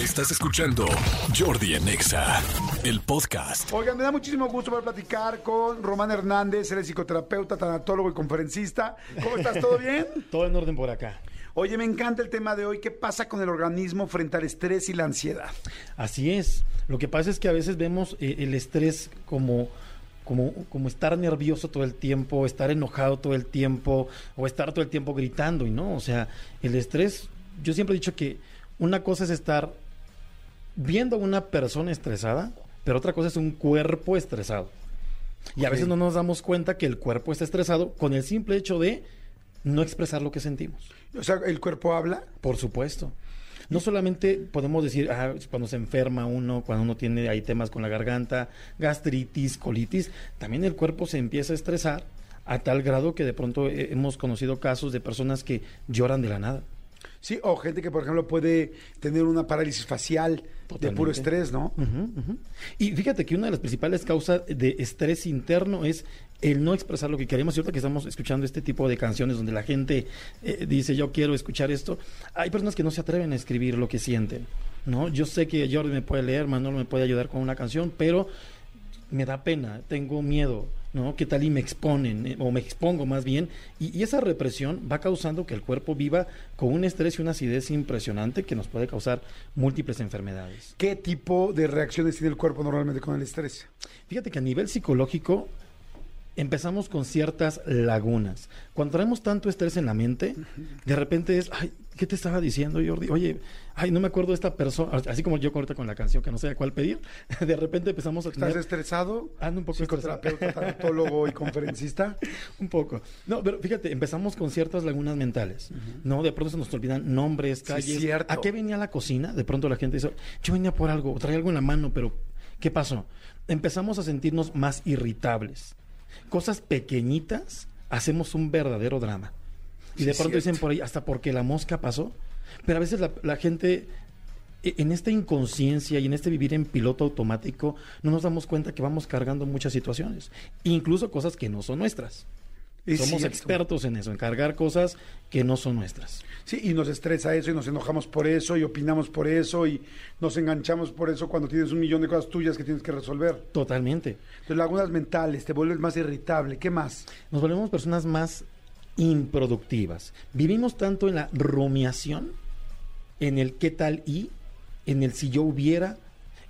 Estás escuchando Jordi en Exa, el podcast. Oigan, me da muchísimo gusto poder platicar con Román Hernández, él es psicoterapeuta, tanatólogo y conferencista. ¿Cómo estás? ¿Todo bien? Todo en orden por acá. Oye, me encanta el tema de hoy. ¿Qué pasa con el organismo frente al estrés y la ansiedad? Así es. Lo que pasa es que a veces vemos eh, el estrés como, como, como estar nervioso todo el tiempo, estar enojado todo el tiempo o estar todo el tiempo gritando y no. O sea, el estrés, yo siempre he dicho que una cosa es estar viendo a una persona estresada, pero otra cosa es un cuerpo estresado. Y a veces no nos damos cuenta que el cuerpo está estresado con el simple hecho de no expresar lo que sentimos. O sea, ¿el cuerpo habla? Por supuesto. No solamente podemos decir ah, cuando se enferma uno, cuando uno tiene ahí temas con la garganta, gastritis, colitis, también el cuerpo se empieza a estresar a tal grado que de pronto eh, hemos conocido casos de personas que lloran de la nada. Sí, o gente que, por ejemplo, puede tener una parálisis facial de puro estrés, ¿no? Y fíjate que una de las principales causas de estrés interno es el no expresar lo que queremos. Ahorita que estamos escuchando este tipo de canciones donde la gente eh, dice yo quiero escuchar esto, hay personas que no se atreven a escribir lo que sienten. ¿no? Yo sé que Jordi me puede leer, Manuel me puede ayudar con una canción, pero me da pena, tengo miedo, ¿no? ¿Qué tal y me exponen, eh, o me expongo más bien? Y, y esa represión va causando que el cuerpo viva con un estrés y una acidez impresionante que nos puede causar múltiples enfermedades. ¿Qué tipo de reacciones tiene el cuerpo normalmente con el estrés? Fíjate que a nivel psicológico empezamos con ciertas lagunas. Cuando traemos tanto estrés en la mente, de repente es, ay, ¿qué te estaba diciendo, Jordi? Oye, ay, no me acuerdo de esta persona, así como yo ahorita con la canción que no sé a cuál pedir, de repente empezamos a ¿Estás tener estresado? Ando un poco Psicoterapeuta, tanatólogo y conferencista. un poco. No, pero fíjate, empezamos con ciertas lagunas mentales, ¿no? De pronto se nos olvidan nombres, calles. cierto. ¿A qué venía la cocina? De pronto la gente dice, yo venía por algo, traía algo en la mano, pero ¿qué pasó? Empezamos a sentirnos más irritables. Cosas pequeñitas hacemos un verdadero drama. Y de pronto dicen por ahí, hasta porque la mosca pasó. Pero a veces la, la gente, e- en esta inconsciencia y en este vivir en piloto automático, no nos damos cuenta que vamos cargando muchas situaciones, incluso cosas que no son nuestras. Es Somos cierto. expertos en eso, en cargar cosas que no son nuestras. Sí, y nos estresa eso y nos enojamos por eso y opinamos por eso y nos enganchamos por eso cuando tienes un millón de cosas tuyas que tienes que resolver. Totalmente. Entonces, lagunas mentales, te vuelves más irritable. ¿Qué más? Nos volvemos personas más improductivas. Vivimos tanto en la rumiación, en el qué tal y, en el si yo hubiera,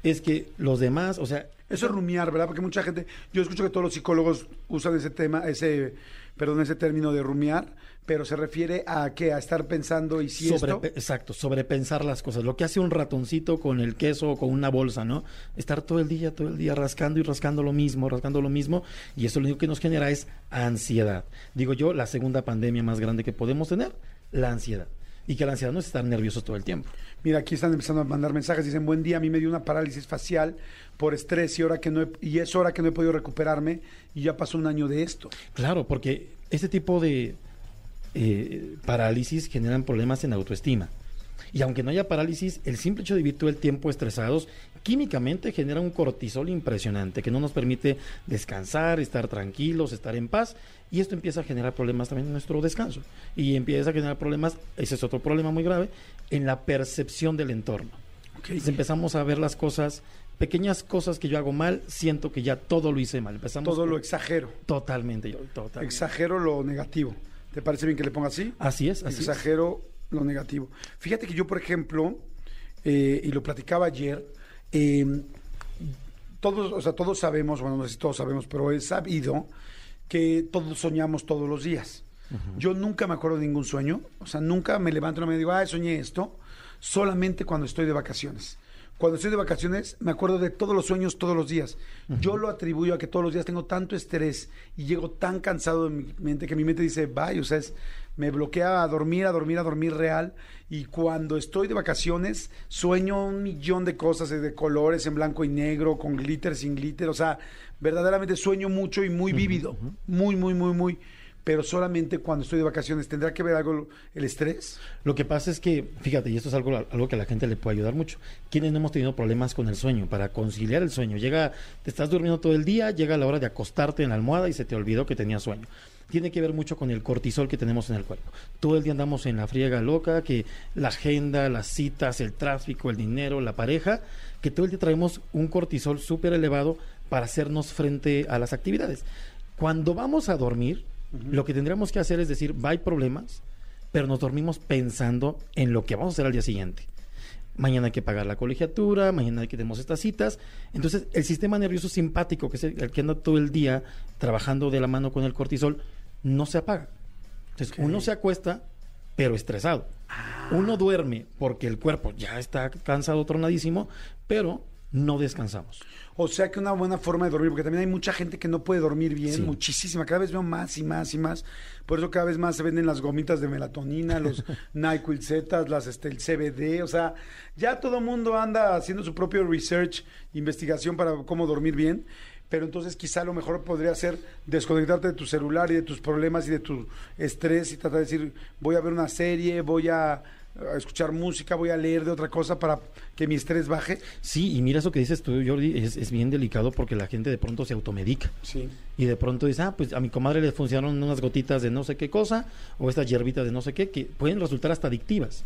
es que los demás, o sea, Eso es rumiar, ¿verdad? Porque mucha gente, yo escucho que todos los psicólogos usan ese tema, ese, perdón, ese término de rumiar, pero se refiere a qué, a estar pensando y si sobre, esto. exacto, sobrepensar las cosas. Lo que hace un ratoncito con el queso o con una bolsa, ¿no? Estar todo el día, todo el día rascando y rascando lo mismo, rascando lo mismo, y eso lo único que nos genera es ansiedad. Digo yo, la segunda pandemia más grande que podemos tener, la ansiedad. Y que la ansiedad no es estar nerviosos todo el tiempo. Mira, aquí están empezando a mandar mensajes, dicen, buen día, a mí me dio una parálisis facial por estrés y, hora que no he- y es hora que no he podido recuperarme y ya pasó un año de esto. Claro, porque este tipo de eh, parálisis generan problemas en autoestima. Y aunque no haya parálisis, el simple hecho de vivir todo el tiempo estresados, químicamente genera un cortisol impresionante que no nos permite descansar, estar tranquilos, estar en paz. Y esto empieza a generar problemas también en nuestro descanso. Y empieza a generar problemas, ese es otro problema muy grave, en la percepción del entorno. Entonces empezamos a ver las cosas, pequeñas cosas que yo hago mal, siento que ya todo lo hice mal. Empezamos Todo lo exagero, Totalmente, yo, totalmente. exagero lo negativo. ¿Te parece bien que le ponga así? Así es, así es. exagero lo negativo. Fíjate que yo, por ejemplo, eh, y lo platicaba ayer, eh, todos, o sea, todos sabemos, bueno, no sé si todos sabemos, pero es sabido que todos soñamos todos los días. Yo nunca me acuerdo de ningún sueño, o sea, nunca me levanto y me digo, ah, soñé esto, solamente cuando estoy de vacaciones. Cuando estoy de vacaciones me acuerdo de todos los sueños todos los días. Yo lo atribuyo a que todos los días tengo tanto estrés y llego tan cansado de mi mente que mi mente dice, vaya, o sea, es- me bloquea a dormir, a dormir, a dormir real. Y cuando estoy de vacaciones sueño un millón de cosas, eh, de colores en blanco y negro, con glitter, sin glitter. O sea, verdaderamente sueño mucho y muy vívido. Muy, muy, muy, muy. Pero solamente cuando estoy de vacaciones. ¿Tendrá que ver algo el estrés? Lo que pasa es que, fíjate, y esto es algo, algo que a la gente le puede ayudar mucho. Quienes no hemos tenido problemas con el sueño, para conciliar el sueño. Llega, te estás durmiendo todo el día, llega la hora de acostarte en la almohada y se te olvidó que tenías sueño tiene que ver mucho con el cortisol que tenemos en el cuerpo. Todo el día andamos en la friega loca, que la agenda, las citas, el tráfico, el dinero, la pareja, que todo el día traemos un cortisol súper elevado para hacernos frente a las actividades. Cuando vamos a dormir, lo que tendríamos que hacer es decir, va hay problemas, pero nos dormimos pensando en lo que vamos a hacer al día siguiente. Mañana hay que pagar la colegiatura, mañana hay que tenemos estas citas. Entonces, el sistema nervioso simpático, que es el, que anda todo el día trabajando de la mano con el cortisol, no se apaga. Entonces, uno se acuesta, pero estresado. Ah. Uno duerme porque el cuerpo ya está cansado, tronadísimo, pero no descansamos. O sea que una buena forma de dormir, porque también hay mucha gente que no puede dormir bien, muchísima. Cada vez veo más y más y más. Por eso cada vez más se venden las gomitas de melatonina, los NyQuil Z, las este, el CBD. O sea, ya todo mundo anda haciendo su propio research, investigación para cómo dormir bien. Pero entonces quizá lo mejor podría ser desconectarte de tu celular y de tus problemas y de tu estrés y tratar de decir, voy a ver una serie, voy a a escuchar música, voy a leer de otra cosa para que mi estrés baje. Sí, y mira eso que dices tú, Jordi, es, bien delicado porque la gente de pronto se automedica. Sí. Y de pronto dice, ah, pues a mi comadre le funcionaron unas gotitas de no sé qué cosa, o estas hierbitas de no sé qué, que pueden resultar hasta adictivas.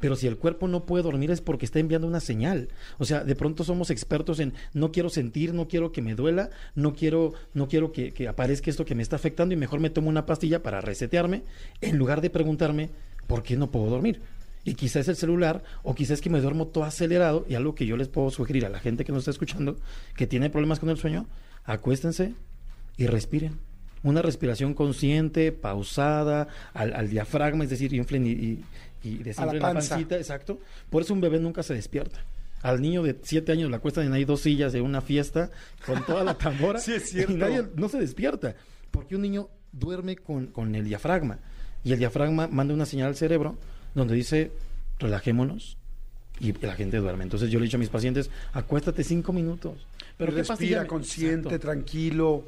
Pero si el cuerpo no puede dormir es porque está enviando una señal. O sea, de pronto somos expertos en no quiero sentir, no quiero que me duela, no quiero, no quiero que, que aparezca esto que me está afectando y mejor me tomo una pastilla para resetearme, en lugar de preguntarme por qué no puedo dormir. Y quizás es el celular, o quizás es que me duermo todo acelerado. Y algo que yo les puedo sugerir a la gente que nos está escuchando, que tiene problemas con el sueño, acuéstense y respiren. Una respiración consciente, pausada, al, diafragma, es decir, inflen y, y, y la, pancita, exacto. Por eso un bebé nunca se despierta. Al niño de siete años le acuestan en ahí dos sillas de una fiesta con toda la tambora sí, es cierto. y nadie no se despierta. Porque un niño duerme con, con el diafragma y el diafragma manda una señal al cerebro donde dice, relajémonos y la gente duerme. Entonces yo le he dicho a mis pacientes, acuéstate cinco minutos. Pero respira consciente, tranquilo.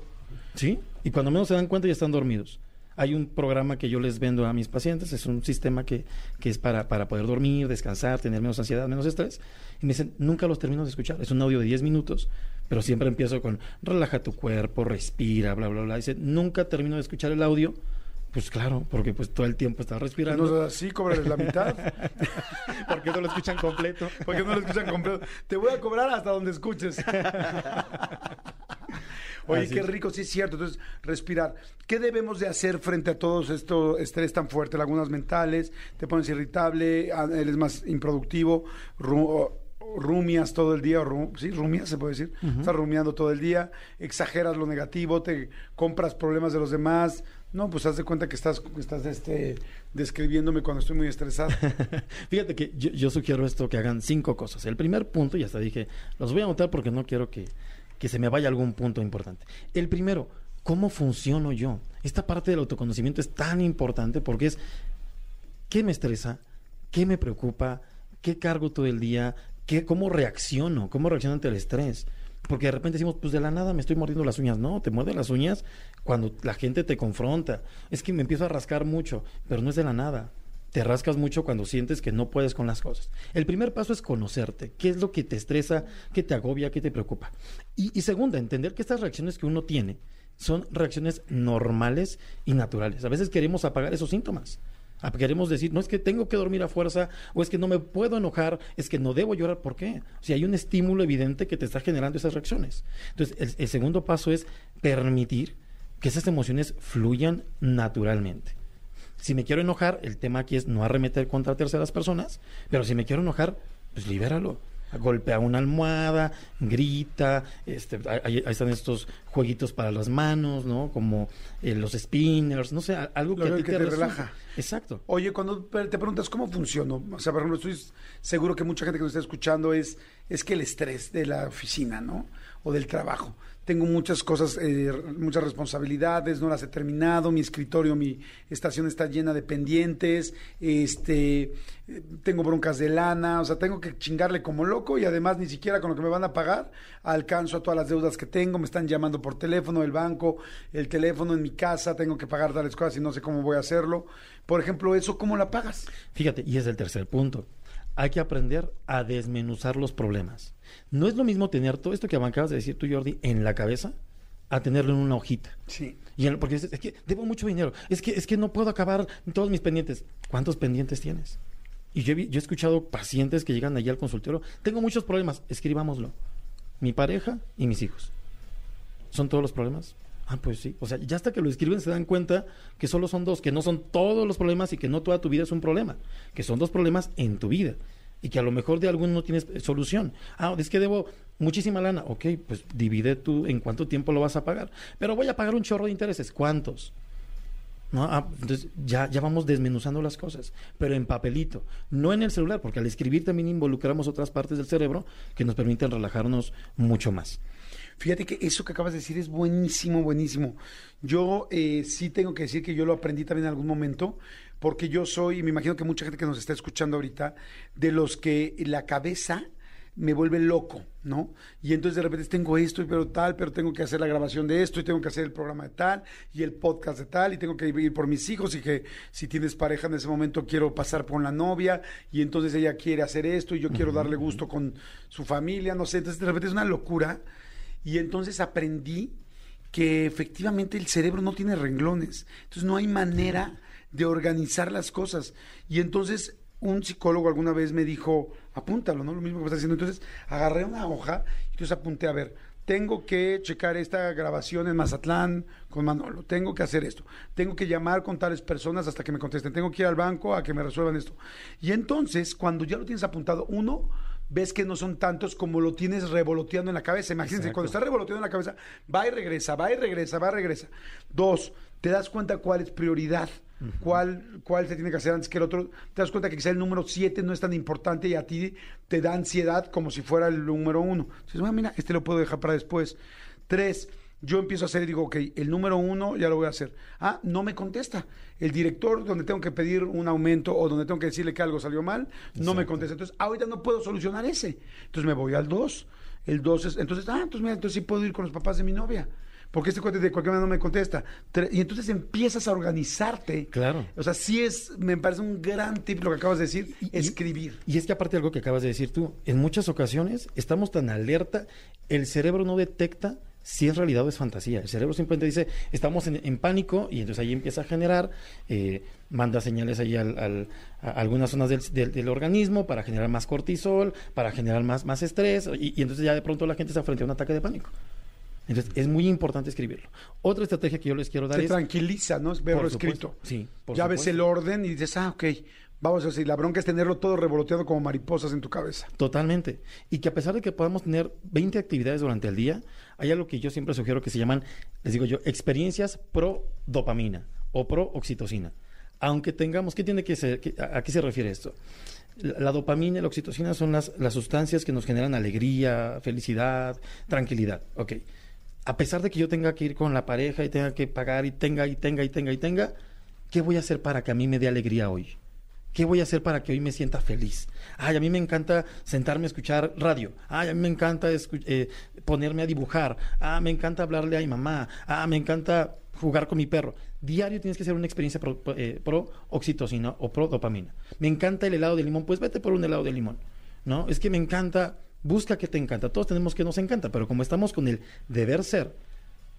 Sí, y cuando menos se dan cuenta ya están dormidos. Hay un programa que yo les vendo a mis pacientes, es un sistema que, que es para, para poder dormir, descansar, tener menos ansiedad, menos estrés. Y me dicen, nunca los termino de escuchar. Es un audio de 10 minutos, pero siempre empiezo con, relaja tu cuerpo, respira, bla, bla, bla. Dice, nunca termino de escuchar el audio pues claro, porque pues todo el tiempo está respirando. No, así cobras la mitad. porque no lo escuchan completo. porque no lo escuchan completo. Te voy a cobrar hasta donde escuches. Oye, qué rico, sí es cierto. Entonces, respirar. ¿Qué debemos de hacer frente a todos estos estrés tan fuerte? Lagunas mentales, te pones irritable, ah, eres más improductivo, rumias todo el día, sí, rumias se puede decir, estás rumiando todo el día, exageras lo negativo, te compras problemas de los demás, no, pues haz de cuenta que estás, estás este, describiéndome cuando estoy muy estresado. Fíjate que yo, sugiero esto, que hagan cinco cosas. El primer punto, ya hasta dije, los voy a anotar porque no quiero que, que se me vaya algún punto importante. El primero, ¿cómo funciono yo? Esta parte del autoconocimiento es tan importante porque es, ¿qué me estresa? ¿Qué me preocupa? ¿Qué cargo todo el día? ¿Qué, ¿Cómo reacciono? ¿Cómo reacciono ante el estrés? Porque de repente decimos, pues de la nada me estoy mordiendo las uñas. No, te muerde las uñas cuando la gente te confronta. Es que me empiezo a rascar mucho, pero no es de la nada. Te rascas mucho cuando sientes que no puedes con las cosas. El primer paso es conocerte. ¿Qué es lo que te estresa, qué te agobia, qué te preocupa? Y, y segunda, entender que estas reacciones que uno tiene son reacciones normales y naturales. A veces queremos apagar esos síntomas. Ah, queremos decir, no es que tengo que dormir a fuerza, o es que no me puedo enojar, es que no debo llorar. ¿Por qué? O sea, hay un estímulo evidente que te está generando esas reacciones. Entonces, el, segundo paso es permitir que esas emociones fluyan naturalmente. Si me quiero enojar, el tema aquí es no arremeter contra terceras personas, pero si me quiero enojar, pues libéralo golpea una almohada, grita, este, ahí, están estos jueguitos para las manos, ¿no? Como eh, los spinners, no sé, algo que, te, relaja. Exacto. Oye, cuando te preguntas cómo funciona, o sea, por ejemplo, estoy seguro que mucha gente que nos está escuchando es, es que el estrés de la oficina, ¿no? O del trabajo tengo muchas cosas, eh, muchas responsabilidades, no las he terminado, mi escritorio, mi estación está llena de pendientes, este, tengo broncas de lana, o sea, tengo que chingarle como loco y además ni siquiera con lo que me van a pagar alcanzo a todas las deudas que tengo, me están llamando por teléfono, el banco, el teléfono en mi casa, tengo que pagar tales cosas y no sé cómo voy a hacerlo. Por ejemplo, eso, ¿cómo la pagas? Fíjate, y es el tercer punto. Hay que aprender a desmenuzar los problemas. No es lo mismo tener todo esto que acabas de decir tú, Jordi, en la cabeza, a tenerlo en una hojita. Sí. Y porque dices, es que debo mucho dinero, es que, es que no puedo acabar todos mis pendientes. ¿Cuántos pendientes tienes? Y yo he, yo he escuchado pacientes que llegan allí al consultorio, tengo muchos problemas, escribámoslo. Mi pareja y mis hijos. ¿Son todos los problemas? Ah, pues sí. O sea, ya hasta que lo escriben se dan cuenta que solo son dos, que no son todos los problemas y que no toda tu vida es un problema, que son dos problemas en tu vida y que a lo mejor de alguno no tienes eh, solución. Ah, es que debo muchísima lana. Ok, pues divide tú en cuánto tiempo lo vas a pagar. Pero voy a pagar un chorro de intereses. ¿Cuántos? ¿no? Ah, entonces ya, ya vamos desmenuzando las cosas, pero en papelito, no en el celular, porque al escribir también involucramos otras partes del cerebro que nos permiten relajarnos mucho más. Fíjate que eso que acabas de decir es buenísimo, buenísimo. Yo eh, sí tengo que decir que yo lo aprendí también en algún momento, porque yo soy, y me imagino que mucha gente que nos está escuchando ahorita, de los que la cabeza me vuelve loco, ¿no? Y entonces de repente tengo esto, y pero tal, pero tengo que hacer la grabación de esto, y tengo que hacer el programa de tal, y el podcast de tal, y tengo que ir por mis hijos, y que si tienes pareja en ese momento quiero pasar con la novia, y entonces ella quiere hacer esto, y yo quiero darle gusto con su familia, no sé, entonces de repente es una locura. Y entonces aprendí que efectivamente el cerebro no tiene renglones. Entonces no hay manera de organizar las cosas. Y entonces un psicólogo alguna vez me dijo, apúntalo, ¿no? Lo mismo que estás haciendo. Entonces agarré una hoja y entonces apunté, a ver, tengo que checar esta grabación en Mazatlán con Manolo, tengo que hacer esto, tengo que llamar con tales personas hasta que me contesten, tengo que ir al banco a que me resuelvan esto. Y entonces, cuando ya lo tienes apuntado, uno, ves que no son tantos como lo tienes revoloteando en la cabeza. Imagínense, Exacto. cuando está revoloteando en la cabeza, va y regresa, va y regresa, va y regresa. Dos, te das cuenta cuál es prioridad, cuál, cuál se tiene que hacer antes que el otro. Te das cuenta que quizá el número siete no es tan importante y a ti te da ansiedad como si fuera el número uno. Dices, bueno, mira, este lo puedo dejar para después. Tres, yo empiezo a hacer y digo, ok, el número uno ya lo voy a hacer. Ah, no me contesta. El director donde tengo que pedir un aumento o donde tengo que decirle que algo salió mal, no me contesta. Entonces, ahorita no puedo solucionar ese. Entonces me voy al dos. El dos es, entonces, ah, entonces mira, entonces sí puedo ir con los papás de mi novia. Porque este cuate de cualquier manera no me contesta. Y entonces empiezas a organizarte. Claro. O sea, sí es, me parece un gran tip lo que acabas de decir, y- escribir. Y es que aparte de algo que acabas de decir tú, en muchas ocasiones estamos tan alerta, el cerebro no detecta si es realidad o es fantasía. El cerebro simplemente dice, estamos en, en pánico y entonces ahí empieza a generar, eh, manda señales ahí al- al- a algunas zonas del, del- del organismo para generar más cortisol, para generar más, más estrés y, y entonces ya de pronto la gente se frente a un ataque de pánico. Entonces es muy importante escribirlo. Otra estrategia que yo les quiero dar Te es... tranquiliza, ¿no? Verlo escrito. sí, por ya ves el orden y dices, ah, ok, vamos a decir, la bronca es tenerlo todo revoloteado como mariposas en tu cabeza. Totalmente. Y que a pesar de que podamos tener 20 actividades durante el día, hay algo que yo siempre sugiero que se llaman, les digo yo, experiencias pro dopamina o pro oxitocina. Aunque tengamos, ¿qué tiene que ser? a, qué se refiere esto? La, la dopamina y la oxitocina son las, las sustancias que nos generan alegría, felicidad, tranquilidad. Ok. A pesar de que yo tenga que ir con la pareja y tenga que pagar y tenga y tenga y tenga y tenga, ¿qué voy a hacer para que a mí me dé alegría hoy? ¿Qué voy a hacer para que hoy me sienta feliz? Ay, a mí me encanta sentarme a escuchar radio. Ay, a mí me encanta eh, ponerme a dibujar. Ah, me encanta hablarle a mi mamá. Ah, me encanta jugar con mi perro. Diario tienes que hacer una experiencia pro, eh, pro oxitocina o pro dopamina. Me encanta el helado de limón, pues vete por un helado de limón. ¿No? Es que me encanta, busca que te encanta. Todos tenemos que nos encanta, pero como estamos con el deber ser,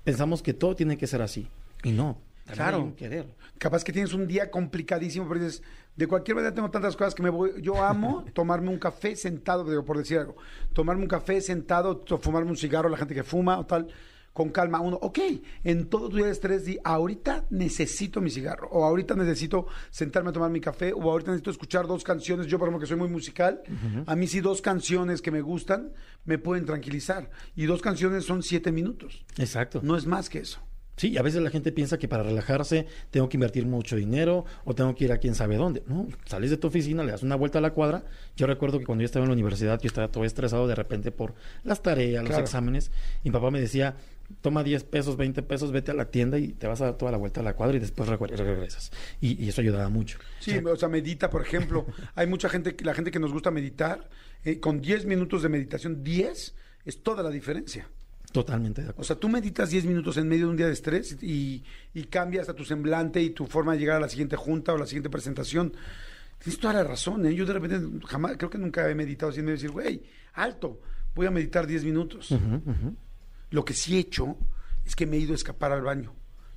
pensamos que todo tiene que ser así. Y no. Claro. hay un querer. Capaz que tienes un día complicadísimo, pero dices, de cualquier manera tengo tantas cosas que me voy. Yo amo tomarme un café sentado, digo, por decir algo. Tomarme un café sentado, fumarme un cigarro, la gente que fuma o tal, con calma. Uno, ok, en todo tu día de estrés, di, ahorita necesito mi cigarro, o ahorita necesito sentarme a tomar mi café, o ahorita necesito escuchar dos canciones. Yo, por ejemplo, que soy muy musical, a mí sí dos canciones que me gustan me pueden tranquilizar. Y dos canciones son siete minutos. Exacto. No es más que eso. Sí, a veces la gente piensa que para relajarse tengo que invertir mucho dinero o tengo que ir a quién sabe dónde. No, sales de tu oficina, le das una vuelta a la cuadra. Yo recuerdo que cuando yo estaba en la universidad, yo estaba todo estresado de repente por las tareas, los exámenes. Y mi papá me decía, toma 10 pesos, 20 pesos, vete a la tienda y te vas a dar toda la vuelta a la cuadra y después regresas. Y, y eso ayudaba mucho. Sí, o sea, medita, por ejemplo. Hay mucha gente, la gente que nos gusta meditar, eh, con 10 minutos de meditación, 10 es toda la diferencia. Totalmente de O acuerdo. sea, tú meditas 10 minutos en medio de un día de estrés y, y cambia hasta tu semblante y tu forma de llegar a la siguiente junta o la siguiente presentación. Tienes toda la razón, ¿eh? Yo de repente jamás, creo que nunca he meditado de decir, güey, alto, voy a meditar 10 minutos. Ujú, ujú. Lo que sí he hecho es que me he ido a escapar al baño.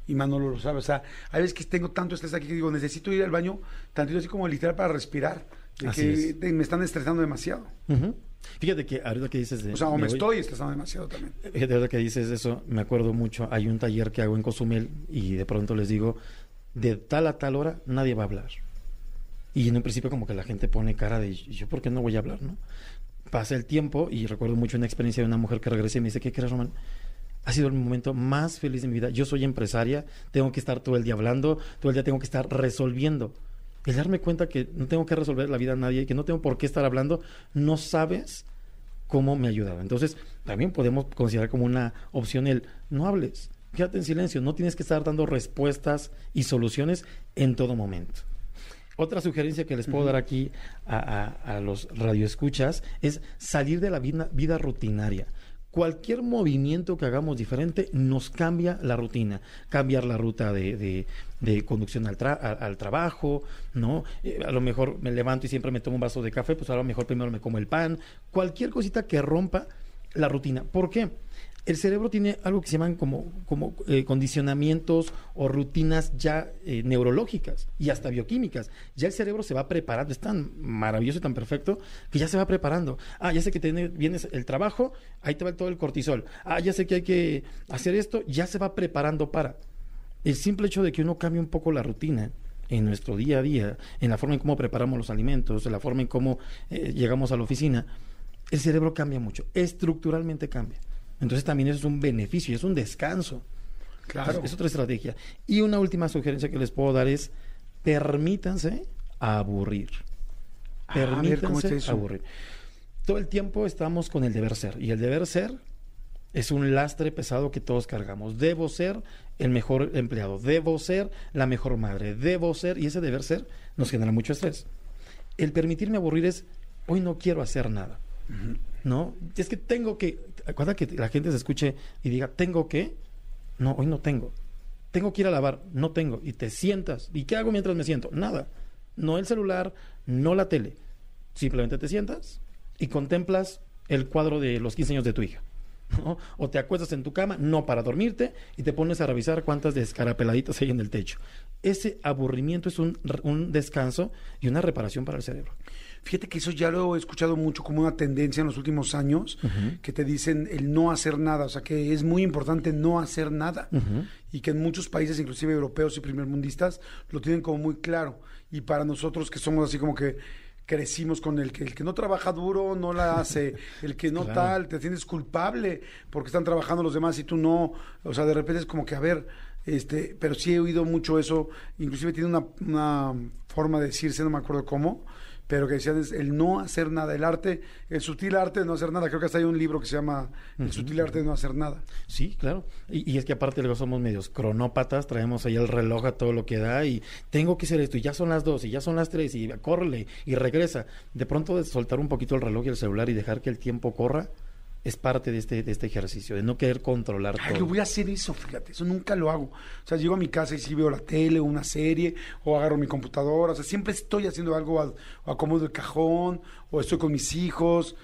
Y Manolo lo sabe. O sea, hay veces que tengo tanto estrés aquí que digo, necesito ir al baño, tantito así como literal para respirar. De Así que es. me están estresando demasiado. Ujú. Fíjate que ahorita que dices de... O sea, o me voy- estoy estresando demasiado también. Fíjate, ahorita que dices eso, me acuerdo mucho, hay un taller que hago en Cozumel y de pronto les digo, de tal a tal hora nadie va a hablar. Y en un principio como que la gente pone cara de, ¿yo por qué no voy a hablar, no? Pasa el tiempo y recuerdo mucho una experiencia de una mujer que regresé y me dice, ¿qué crees, Román? Ha sido el momento más feliz de mi vida. Yo soy empresaria, tengo que estar todo el día hablando, todo el día tengo que estar resolviendo. El darme cuenta que no tengo que resolver la vida a nadie, que no tengo por qué estar hablando, no sabes cómo me ha ayudado. Entonces, también podemos considerar como una opción el no hables, quédate en silencio, no tienes que estar dando respuestas y soluciones en todo momento. Otra sugerencia que les puedo dar aquí a, a- a los radioescuchas es salir de la vida, vida rutinaria. Cualquier movimiento que hagamos diferente nos cambia la rutina. Cambiar la ruta de, de- conducción al, tra- al trabajo, ¿no? Eh, a lo mejor me levanto y siempre me tomo un vaso de café, pues a lo mejor primero me como el pan. Cualquier cosita que rompa la rutina. ¿Por qué? El cerebro tiene algo que se llaman como, como eh, condicionamientos o rutinas ya eh, neurológicas y hasta bioquímicas. Ya el cerebro se va preparando, es tan maravilloso y tan perfecto que ya se va preparando. Ah, ya sé que tiene, vienes el trabajo, ahí te va todo el cortisol. Ah, ya sé que hay que hacer esto, ya se va preparando para. El simple hecho de que uno cambie un poco la rutina en nuestro día a día, en la forma en cómo preparamos los alimentos, en la forma en cómo eh, llegamos a la oficina, el cerebro cambia mucho, estructuralmente cambia. Entonces también eso es un beneficio, es un descanso. Claro. Es, es otra estrategia. Y una última sugerencia que les puedo dar es permítanse aburrir. Ah, a ver, ¿cómo Permítanse aburrir. Todo el tiempo estamos con el deber ser. Y el deber ser es un lastre pesado que todos cargamos. Debo ser el mejor empleado. Debo ser la mejor madre. Debo ser. Y ese deber ser nos genera mucho estrés. El permitirme aburrir es, hoy no quiero hacer nada. ¿No? Es que tengo que. Acuerda que la gente se escuche y diga, ¿tengo que? No, hoy no tengo. Tengo que ir a lavar, no tengo. Y te sientas. ¿Y qué hago mientras me siento? Nada. No el celular, no la tele. Simplemente te sientas y contemplas el cuadro de los 15 años de tu hija. O te acuestas en tu cama, no para dormirte, y te pones a revisar cuántas descarapeladitas hay en el techo. Ese aburrimiento es un, un descanso y una reparación para el cerebro. Fíjate que eso ya lo he escuchado mucho como una tendencia en los últimos años, que te dicen el no hacer nada, o sea que es muy importante no hacer nada y que en muchos países, inclusive europeos y primermundistas, lo tienen como muy claro. Y para nosotros que somos así como que crecimos con el que el que no trabaja duro no la hace, el que no Claro. tal, te sientes culpable porque están trabajando los demás y tú no, o sea, de repente es como que a ver, este, pero sí he oído mucho eso, inclusive tiene una, una forma de decirse, no me acuerdo cómo, pero que decían es el no hacer nada, el arte, el sutil arte de no hacer nada. Creo que hasta hay un libro que se llama El sutil arte de no hacer nada. Sí, claro. Y, y es que aparte luego somos medios cronópatas, traemos ahí el reloj a todo lo que da y tengo que hacer esto y ya son las dos y ya son las tres y córrele y regresa. De pronto de soltar un poquito el reloj y el celular y dejar que el tiempo corra es parte de este, de este ejercicio, de no querer controlar Ay, todo. yo voy a hacer eso, fíjate, eso nunca lo hago. O sea, llego a mi casa y sí veo la tele o una serie, o agarro mi computadora, o sea, siempre estoy haciendo algo, a- o acomodo el cajón, o estoy con mis hijos,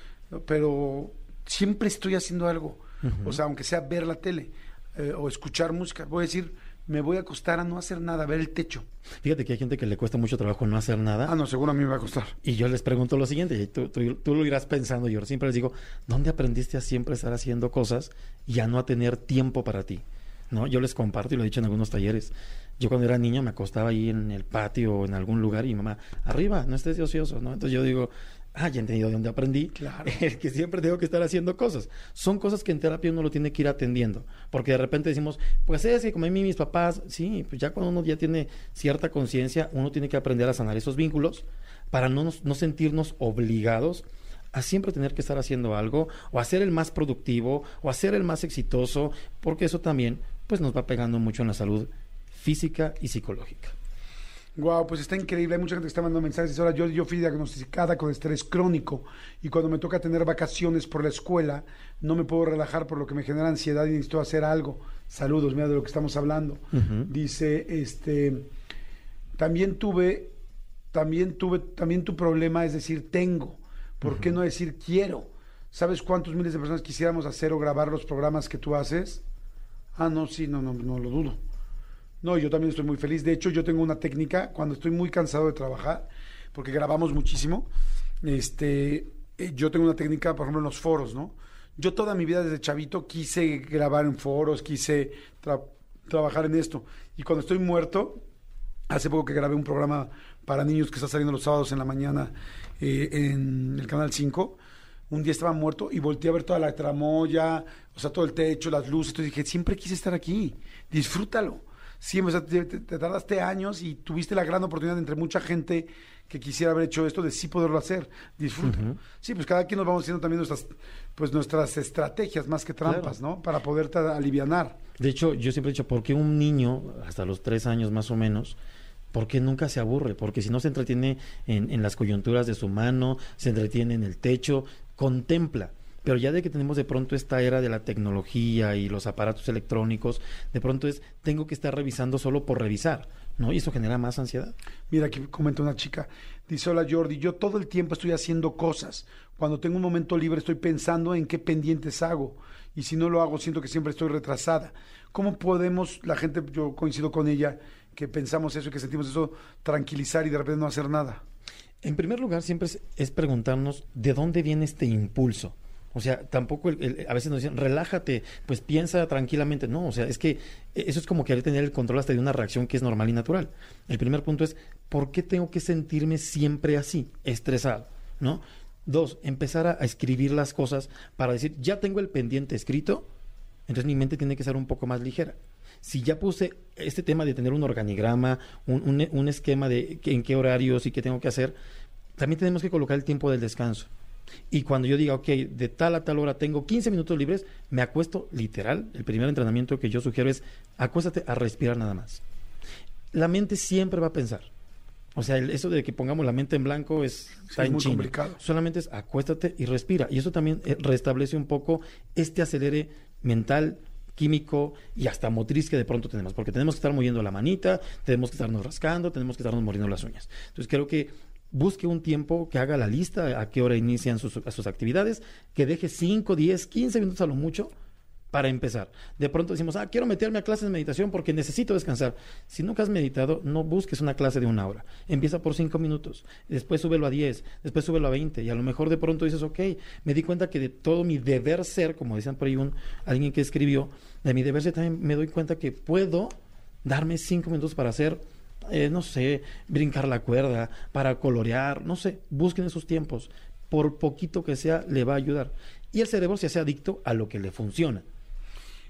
pero siempre estoy haciendo algo. O sea, aunque sea ver la tele eh, o escuchar música, voy a decir, me voy a acostar a no hacer nada, a ver el techo. Fíjate que hay gente que le cuesta mucho trabajo no hacer nada. Ah, no, seguro a mí me va a costar. Y yo les pregunto lo siguiente, y tú, tú- tú lo irás pensando, yo siempre les digo, ¿dónde aprendiste a siempre estar haciendo cosas y a no a tener tiempo para ti? ¿No? Yo les comparto y lo he dicho en algunos talleres. Yo cuando era niño me acostaba ahí en el patio o en algún lugar y mamá, arriba, no estés ocioso, ¿no? Entonces yo digo, ah, ya he entendido de dónde aprendí, Claro. que siempre tengo que estar haciendo cosas. Son cosas que en terapia uno lo tiene que ir atendiendo, porque de repente decimos, pues es que como a mí mis papás, sí, pues ya cuando uno ya tiene cierta conciencia, uno tiene que aprender a sanar esos vínculos para no, nos- no sentirnos obligados a siempre tener que estar haciendo algo, o a ser el más productivo, o a ser el más exitoso, porque eso también pues nos va pegando mucho en la salud física y psicológica. Wow, pues está increíble. Hay mucha gente que está mandando mensajes. Dice, ahora yo, yo fui diagnosticada con estrés crónico y cuando me toca tener vacaciones por la escuela, no me puedo relajar por lo que me genera ansiedad y necesito hacer algo. Saludos, mira de lo que estamos hablando. Dice, este, también tuve, también tuve, también tu problema es decir tengo. ¿Por qué no decir quiero? ¿Sabes cuántos miles de personas quisiéramos hacer o grabar los programas que tú haces? Ah, no, sí, no, no, no lo dudo. No, yo también estoy muy feliz. De hecho, yo tengo una técnica cuando estoy muy cansado de trabajar, porque grabamos muchísimo. Este, eh, yo tengo una técnica, por ejemplo, en los foros, ¿no? Yo toda mi vida desde chavito quise grabar en foros, quise trabajar en esto. Y cuando estoy muerto, hace poco que grabé un programa para niños que está saliendo los sábados en la mañana eh, en el Canal 5, un día estaba muerto y volteé a ver toda la tramoya, o sea, todo el techo, las luces. Entonces dije, siempre quise estar aquí, disfrútalo sí, te, tardaste años y tuviste la gran oportunidad entre mucha gente que quisiera haber hecho esto de sí poderlo hacer. Disfruta. Sí, pues cada quien nos vamos haciendo también nuestras, pues nuestras estrategias más que trampas, ¿no? Para poderte alivianar. De hecho, yo siempre he dicho, ¿por qué un niño, hasta los tres años más o menos, ¿por qué nunca se aburre? Porque si no se entretiene en, en las coyunturas de su mano, se entretiene en el techo, contempla pero ya de que tenemos de pronto esta era de la tecnología y los aparatos electrónicos, de pronto es, tengo que estar revisando solo por revisar, ¿no? Y eso genera más ansiedad. Mira, aquí comenta una chica, dice, hola Jordi, yo todo el tiempo estoy haciendo cosas. Cuando tengo un momento libre estoy pensando en qué pendientes hago. Y si no lo hago, siento que siempre estoy retrasada. ¿Cómo podemos, la gente, yo coincido con ella, que pensamos eso y que sentimos eso, tranquilizar y de repente no hacer nada? En primer lugar, siempre es preguntarnos de dónde viene este impulso. O sea, tampoco a veces nos dicen, relájate, pues piensa tranquilamente. No, o sea, es que eso es como querer tener el control hasta de una reacción que es normal y natural. El primer punto es, ¿por qué tengo que sentirme siempre así, estresado? ¿No? Dos, empezar a, escribir las cosas para decir, ya tengo el pendiente escrito, entonces mi mente tiene que ser un poco más ligera. Si ya puse este tema de tener un organigrama, un, un esquema de en qué horarios y qué tengo que hacer, también tenemos que colocar el tiempo del descanso. Y cuando yo diga, ok, de tal a tal hora tengo 15 minutos libres, me acuesto literal. El primer entrenamiento que yo sugiero es acuéstate a respirar nada más. La mente siempre va a pensar. O sea, eso de que pongamos la mente en blanco es, muy complicado. Solamente es acuéstate y respira. Y eso también eh, restablece un poco este acelere mental, químico y hasta motriz que de pronto tenemos, porque tenemos que estar moviendo la manita, tenemos que estarnos rascando, tenemos que estarnos mordiendo las uñas. Entonces creo que busque un tiempo que haga la lista, a qué hora inician sus, sus actividades, que deje 5, 10, 15 minutos a lo mucho para empezar. De pronto decimos, ah, quiero meterme a clases de meditación porque necesito descansar. Si nunca has meditado, no busques una clase de una hora. Empieza por 5 minutos, después súbelo a 10, después súbelo a 20 y a lo mejor de pronto dices, ok, me di cuenta que de todo mi deber ser, como decían por ahí un, alguien que escribió, de mi deber ser también me doy cuenta que puedo darme 5 minutos para hacer eh, no sé, brincar la cuerda, para colorear, no sé, busquen esos tiempos. Por poquito que sea, le va a ayudar. Y el cerebro se hace adicto a lo que le funciona.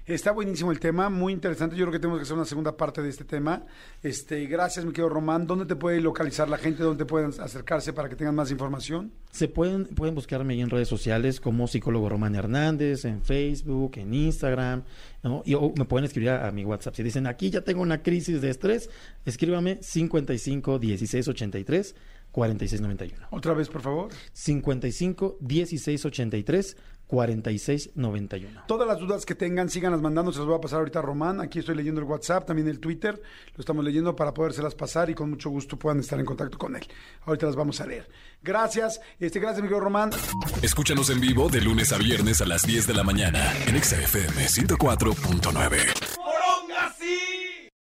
Está buenísimo el tema, muy interesante. Yo creo que tenemos que hacer una segunda parte de este tema. Este, gracias, mi querido Román. ¿Dónde te puede localizar la gente? ¿Dónde pueden acercarse para que tengan más información? Se pueden, pueden buscarme ahí en redes sociales como psicólogo Román Hernández, en Facebook, en Instagram, ¿no? Y o me pueden escribir a, mi WhatsApp. Si dicen, aquí ya tengo una crisis de estrés, escríbame 55 16 83 4691. Otra vez, por favor. 55 16 83 4691. Todas las dudas que tengan, síganlas mandando, se las voy a pasar ahorita a Román. Aquí estoy leyendo el WhatsApp, también el Twitter, lo estamos leyendo para podérselas pasar y con mucho gusto puedan estar en contacto con él. Ahorita las vamos a leer. Gracias, este, gracias, mi Román. Escúchanos en vivo de lunes a viernes a las 10 de la mañana en XFM 104.9.